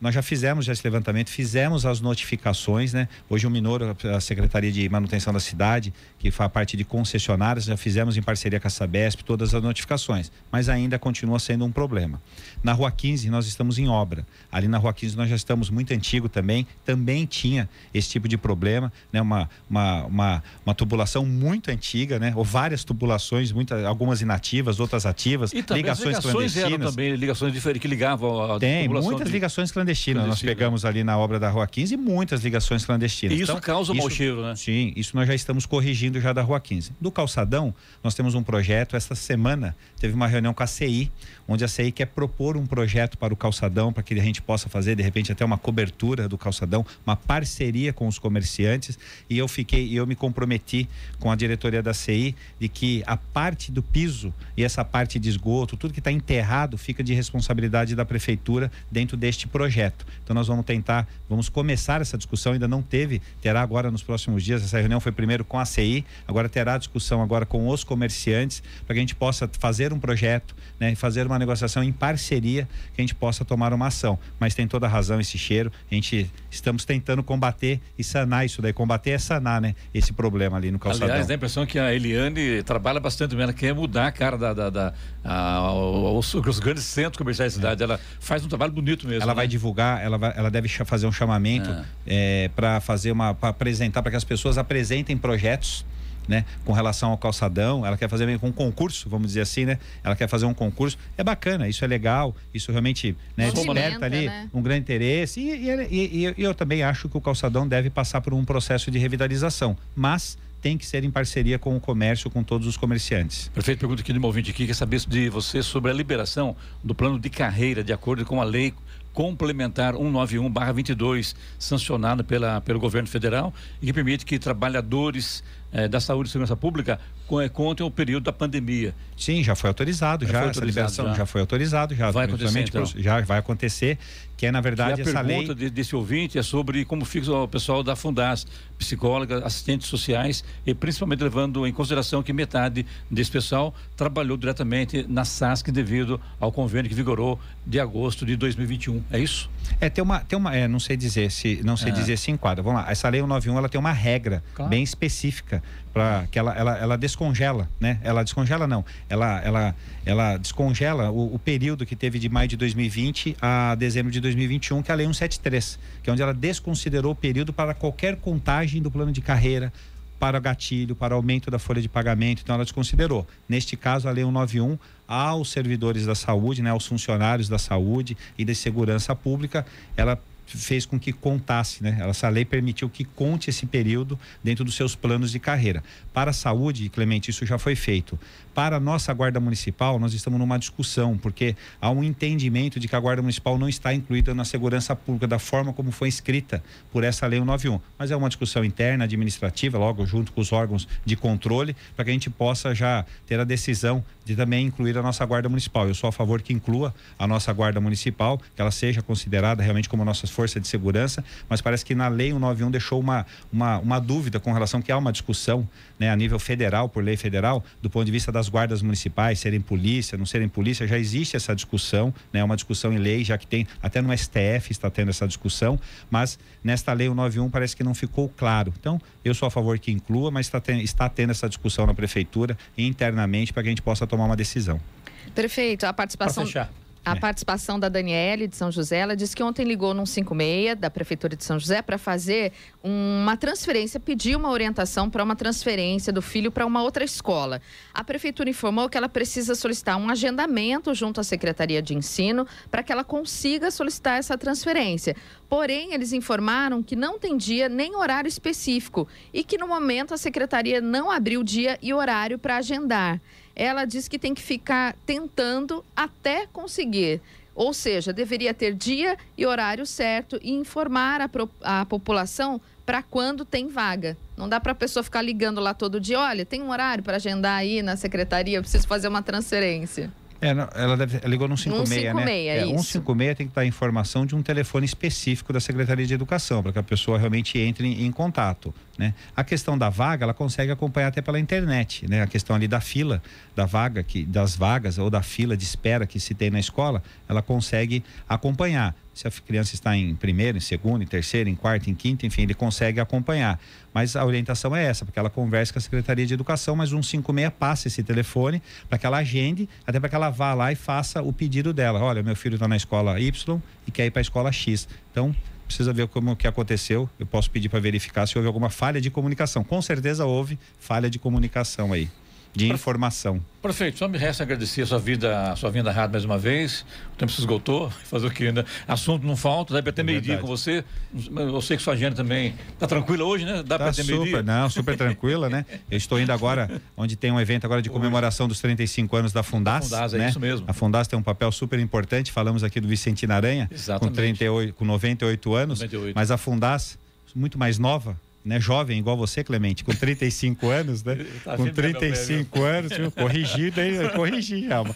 nós já fizemos já esse levantamento, fizemos as notificações, né? Hoje o Minoro, a Secretaria de Manutenção da Cidade, que faz parte de concessionárias, já fizemos em parceria com a Sabesp todas as notificações, mas ainda continua sendo um problema. Na Rua 15 nós estamos em obra. Ali na Rua 15 nós já estamos muito antigo também, também tinha esse tipo de problema, né? Uma uma, uma, uma tubulação muito antiga, né? Ou várias tubulações, muitas algumas inativas, outras ativas, E ligações ligações eram clandestinas. também ligações diferentes que ligavam a Tem muitas de- ligações clandestinas. Nós Clandestina. pegamos ali na obra da Rua 15 muitas ligações clandestinas. E isso Então, causa um mau isso- cheiro, né? Sim, isso nós já estamos corrigindo já da Rua 15. Do calçadão, nós temos um projeto. Esta semana teve uma reunião com a CI, onde a CI quer propor um projeto para o calçadão, para que a gente possa fazer, de repente, até uma cobertura do calçadão, uma parceria com os comerciantes. E eu fiquei, e eu me comprometi com a diretoria da CI de que a parte do piso e essa parte de esgoto, tudo que está enterrado, fica de responsabilidade da prefeitura dentro deste projeto. Então nós vamos tentar, vamos começar essa discussão, ainda não teve, terá agora nos próximos dias, essa reunião foi primeiro com a CI, agora terá discussão agora com os comerciantes, para que a gente possa fazer um projeto, né, fazer uma negociação em parceria, que a gente possa tomar uma ação. Mas tem toda a razão esse cheiro, a gente estamos tentando combater e sanar isso daí, combater é sanar, né, esse problema ali no calçadão. Aliás, dá a impressão que a Eliane trabalha bastante, ela quer mudar a cara da, da, da- a- os, os grandes centros comerciais da cidade. Ela faz um trabalho bonito mesmo. Ela né? vai divulgar, ela, vai- ela deve fazer um chamamento para fazer uma, para apresentar, para que as pessoas apresentem projetos. Né, com relação ao calçadão, ela quer fazer meio com um concurso, vamos dizer assim, né? Ela quer fazer um concurso, é bacana, isso é legal, isso realmente né, desperta ali né? um grande interesse e, e- e- e eu também acho que o calçadão deve passar por um processo de revitalização, mas tem que ser em parceria com o comércio, com todos os comerciantes. Prefeito, pergunta aqui de um ouvinte aqui, quer saber de você sobre a liberação do plano de carreira, de acordo com a lei complementar 191/22, sancionado pela, pelo governo federal, e que permite que trabalhadores eh, da saúde e segurança pública eh, contem o período da pandemia. Sim, já foi autorizado, Já já, foi essa autorizado, liberação já. já. foi autorizado, já Vai acontecer, então? já vai acontecer, que é na verdade a essa lei pergunta de- desse ouvinte é sobre como fica o pessoal da Fundas, psicólogas, assistentes sociais, e principalmente levando em consideração que metade desse pessoal trabalhou diretamente na SASC devido ao convênio que vigorou de agosto de 2021. É isso? É, tem uma, tem uma, é, não sei dizer se, não sei É. dizer se enquadra. Vamos lá, essa lei 191, ela tem uma regra Claro. bem específica para que ela, ela, ela descongela, né? Ela descongela não, ela, ela, ela descongela o, o período que teve de maio de 2020 a dezembro de 2021, que é a lei 173, que é onde ela desconsiderou o período para qualquer contagem do plano de carreira, para gatilho, para aumento da folha de pagamento, então ela desconsiderou. Neste caso, a Lei 191, aos servidores da saúde, né, aos funcionários da saúde e da segurança pública, ela fez com que contasse, né? Essa lei permitiu que conte esse período dentro dos seus planos de carreira. Para a saúde, Clemente, isso já foi feito. Para a nossa Guarda Municipal, nós estamos numa discussão, porque há um entendimento de que a Guarda Municipal não está incluída na segurança pública da forma como foi escrita por essa Lei 191. Mas é uma discussão interna, administrativa, logo junto com os órgãos de controle, para que a gente possa já ter a decisão de também incluir a nossa guarda municipal. Eu sou a favor que inclua a nossa guarda municipal, que ela seja considerada realmente como nossas forças de segurança, mas parece que na lei 191 deixou uma, uma, uma dúvida com relação que há uma discussão né, a nível federal, por lei federal, do ponto de vista das guardas municipais, serem polícia, não serem polícia, já existe essa discussão, né, uma discussão em lei, já que tem, até no STF está tendo essa discussão, mas nesta lei 191 parece que não ficou claro. Então, eu sou a favor que inclua, mas está, ten, está tendo essa discussão na prefeitura internamente para que a gente possa tomar uma decisão. Perfeito. A participação. A é. participação da Daniele de São José, ela disse que ontem ligou num 56 da Prefeitura de São José para fazer uma transferência, pedir uma orientação para uma transferência do filho para uma outra escola. A Prefeitura informou que ela precisa solicitar um agendamento junto à Secretaria de Ensino para que ela consiga solicitar essa transferência. Porém, eles informaram que não tem dia nem horário específico e que no momento a Secretaria não abriu dia e horário para agendar ela diz que tem que ficar tentando até conseguir. Ou seja, deveria ter dia e horário certo e informar a, a população para quando tem vaga. Não dá para a pessoa ficar ligando lá todo dia, olha, tem um horário para agendar aí na secretaria, preciso fazer uma transferência. É, ela, deve, ela ligou no 56, 156 né? É, isso. 156 tem que dar informação de um telefone específico da Secretaria de Educação, para que a pessoa realmente entre em, em, contato. Né? A questão da vaga, ela consegue acompanhar até pela internet. Né? A questão ali da fila, da vaga, que, das vagas ou da fila de espera que se tem na escola, ela consegue acompanhar se a criança está em primeiro, em segundo, em terceiro, em quarto, em quinto, enfim, ele consegue acompanhar. Mas a orientação é essa, porque ela conversa com a Secretaria de Educação, mas 156 passa esse telefone para que ela agende, até para que ela vá lá e faça o pedido dela. Olha, meu filho está na escola Y e quer ir para a escola X. Então, precisa ver como que aconteceu. Eu posso pedir para verificar se houve alguma falha de comunicação. Com certeza houve falha de comunicação aí de informação. Prefeito, só me resta agradecer a sua vida, a sua vinda rádio mais uma vez. O tempo se esgotou, *laughs* fazer o quê? Né? Assunto não falta, dá para ter é meio-dia com você. Eu sei que sua agenda também está tranquila hoje, né? Dá tá para ter meio-dia? Não, super *laughs* tranquila, né? Eu estou indo agora, onde tem um evento agora de comemoração dos 35 anos da Fundas. A Fundas, é né? isso mesmo. A Fundas tem um papel super importante. Falamos aqui do Vicentino Aranha, Exatamente. com, 38, com 98 anos. 98. Mas a Fundas, muito mais nova, né, jovem igual você, Clemente, com 35 *laughs* anos, né? Tá com 35 anos, viu? Corrigi, daí eu corrigi, Alma.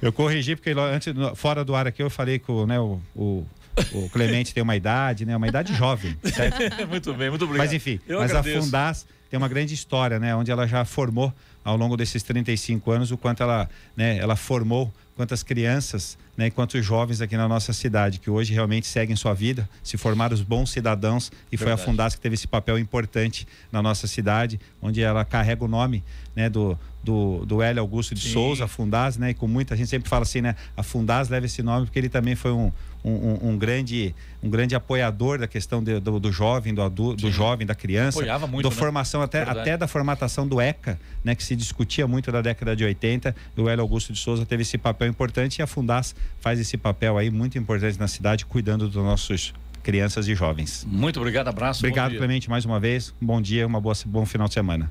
Eu corrigi porque antes, fora do ar aqui, eu falei com né, o, o o Clemente tem uma idade, né? Uma idade jovem. Certo? *laughs* muito bem, muito obrigado. Mas enfim, eu mas agradeço. a Fundas tem uma grande história, né? Onde ela já formou ao longo desses 35 anos o quanto ela, né, ela formou quantas crianças né, e quantos jovens aqui na nossa cidade que hoje realmente seguem sua vida, se formaram os bons cidadãos e Verdade. foi a Fundas que teve esse papel importante na nossa cidade, onde ela carrega o nome né, do, do, do Hélio Augusto de Sim. Souza, a Fundas, né, e com muita gente sempre fala assim, né, a Fundas leva esse nome porque ele também foi um, um, um, grande, um grande apoiador da questão de, do, do, jovem, do adulto, do jovem, da criança, Apoiava muito, da né? formação até, até da formatação do ECA, né, que se discutia muito da década de 80. O Hélio Augusto de Souza teve esse papel importante e a Fundas faz esse papel aí muito importante na cidade, cuidando dos nossos crianças e jovens. Muito obrigado, abraço. Obrigado, Clemente, mais uma vez. Bom dia, uma boa, bom final de semana.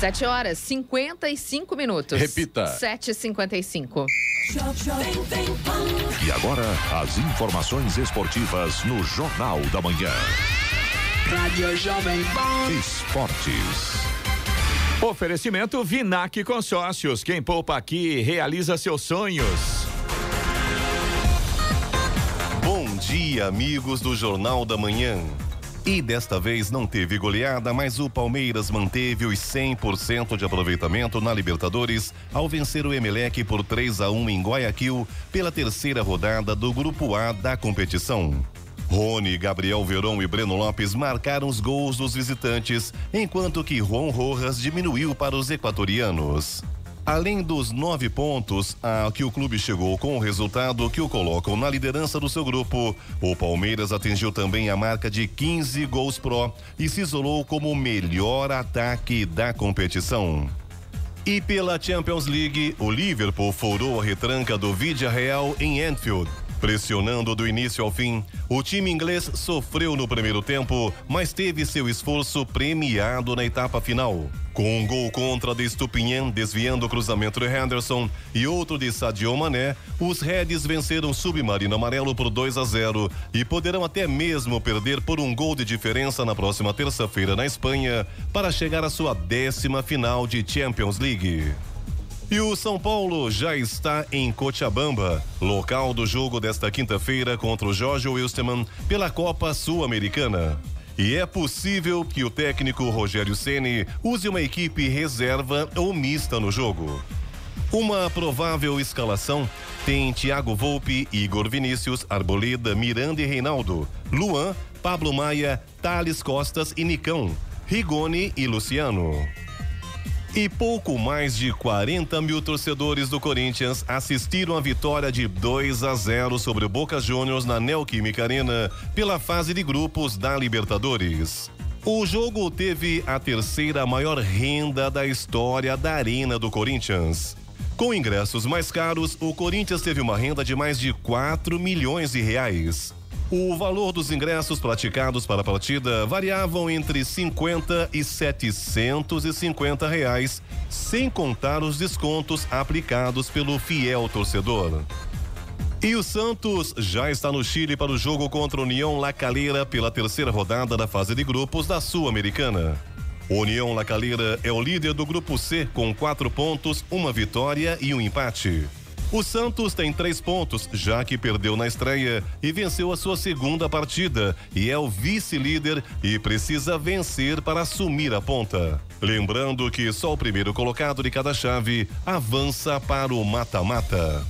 7 horas 55 minutos. Repita. 7h55. E agora, as informações esportivas no Jornal da Manhã. Rádio Jovem Pan. Esportes. Oferecimento Vinac Consórcios. Quem poupa aqui realiza seus sonhos. Bom dia, amigos do Jornal da Manhã. E desta vez não teve goleada, mas o Palmeiras manteve os 100% de aproveitamento na Libertadores ao vencer o Emelec por 3 a 1 em Guayaquil pela terceira rodada do Grupo A da competição. Rony, Gabriel Verón e Breno Lopes marcaram os gols dos visitantes, enquanto que Juan Rojas diminuiu para os equatorianos. Além dos nove pontos a que o clube chegou com o resultado que o colocam na liderança do seu grupo, o Palmeiras atingiu também a marca de 15 gols pró e se isolou como o melhor ataque da competição. E pela Champions League, o Liverpool furou a retranca do Vidia Real em Anfield. Pressionando do início ao fim, o time inglês sofreu no primeiro tempo, mas teve seu esforço premiado na etapa final. Com um gol contra de Stupinhan desviando o cruzamento de Henderson e outro de Sadio Mané, os Reds venceram o Submarino Amarelo por 2 a 0 e poderão até mesmo perder por um gol de diferença na próxima terça-feira na Espanha para chegar à sua décima final de Champions League. E o São Paulo já está em Cochabamba, local do jogo desta quinta-feira contra o Jorge Wilstermann pela Copa Sul-Americana. E é possível que o técnico Rogério Ceni use uma equipe reserva ou mista no jogo. Uma provável escalação tem Thiago Volpe, Igor Vinícius, Arboleda, Miranda e Reinaldo, Luan, Pablo Maia, Thales Costas e Nicão, Rigoni e Luciano. E pouco mais de 40 mil torcedores do Corinthians assistiram a vitória de 2 a 0 sobre o Boca Juniors na Neoquímica Arena pela fase de grupos da Libertadores. O jogo teve a terceira maior renda da história da Arena do Corinthians. Com ingressos mais caros, o Corinthians teve uma renda de mais de 4 milhões de reais. O valor dos ingressos praticados para a partida variavam entre 50 e 750 reais, sem contar os descontos aplicados pelo fiel torcedor. E o Santos já está no Chile para o jogo contra o União La Calera pela terceira rodada da fase de grupos da Sul-Americana. União La Calera é o líder do grupo C com quatro pontos, uma vitória e um empate. O Santos tem três pontos, já que perdeu na estreia e venceu a sua segunda partida e é o vice-líder e precisa vencer para assumir a ponta. Lembrando que só o primeiro colocado de cada chave avança para o mata-mata.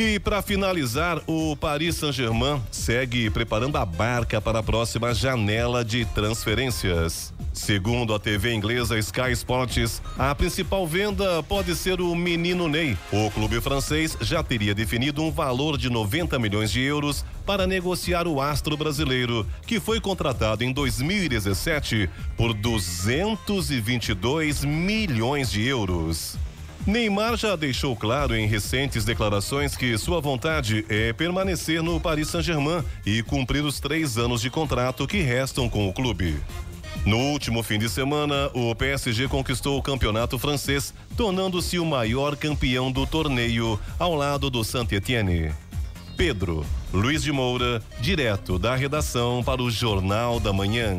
E para finalizar, o Paris Saint-Germain segue preparando a barca para a próxima janela de transferências. Segundo a TV inglesa Sky Sports, a principal venda pode ser o menino Ney. O clube francês já teria definido um valor de 90 milhões de euros para negociar o astro brasileiro, que foi contratado em 2017 por 222 milhões de euros. Neymar já deixou claro em recentes declarações que sua vontade é permanecer no Paris Saint-Germain e cumprir os três anos de contrato que restam com o clube. No último fim de semana, o PSG conquistou o campeonato francês, tornando-se o maior campeão do torneio, ao lado do Saint-Étienne. Pedro Luiz de Moura, direto da redação para o Jornal da Manhã.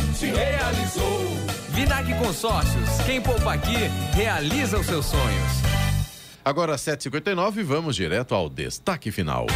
se realizou. Vinac Consórcios. Quem poupa aqui realiza os seus sonhos. Agora 7h59, vamos direto ao destaque final.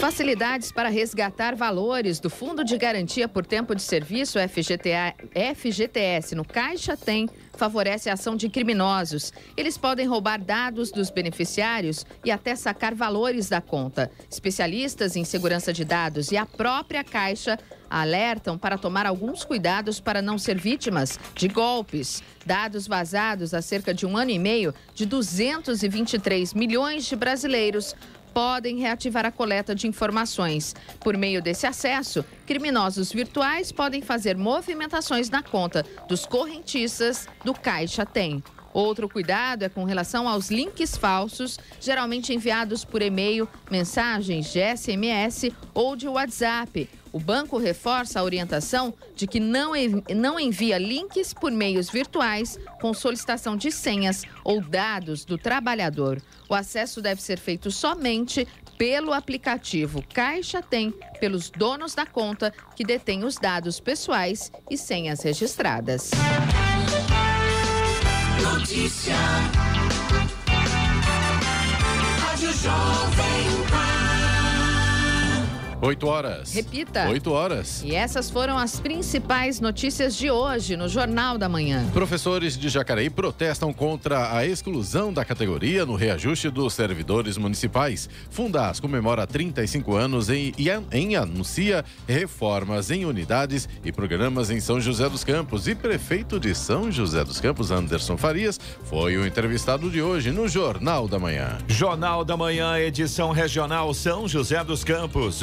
Facilidades para resgatar valores do Fundo de Garantia por Tempo de Serviço FGTA, FGTS no Caixa tem favorece a ação de criminosos. Eles podem roubar dados dos beneficiários e até sacar valores da conta. Especialistas em segurança de dados e a própria Caixa alertam para tomar alguns cuidados para não ser vítimas de golpes. Dados vazados há cerca de um ano e meio de 223 milhões de brasileiros podem reativar a coleta de informações. Por meio desse acesso, criminosos virtuais podem fazer movimentações na conta dos correntistas do Caixa Tem. Outro cuidado é com relação aos links falsos, geralmente enviados por e-mail, mensagens de SMS ou de WhatsApp. O banco reforça a orientação de que não, não envia links por meios virtuais com solicitação de senhas ou dados do trabalhador. O acesso deve ser feito somente pelo aplicativo Caixa Tem, pelos donos da conta que detêm os dados pessoais e senhas registradas. Notícia. Rádio Jovem. 8 horas. Repita. 8 horas. E essas foram as principais notícias de hoje no Jornal da Manhã. Professores de Jacareí protestam contra a exclusão da categoria no reajuste dos servidores municipais. Fundas comemora 35 anos em, e em anuncia reformas em unidades e programas em São José dos Campos. E prefeito de São José dos Campos, Anderson Farias, foi o entrevistado de hoje no Jornal da Manhã. Jornal da Manhã, edição regional São José dos Campos.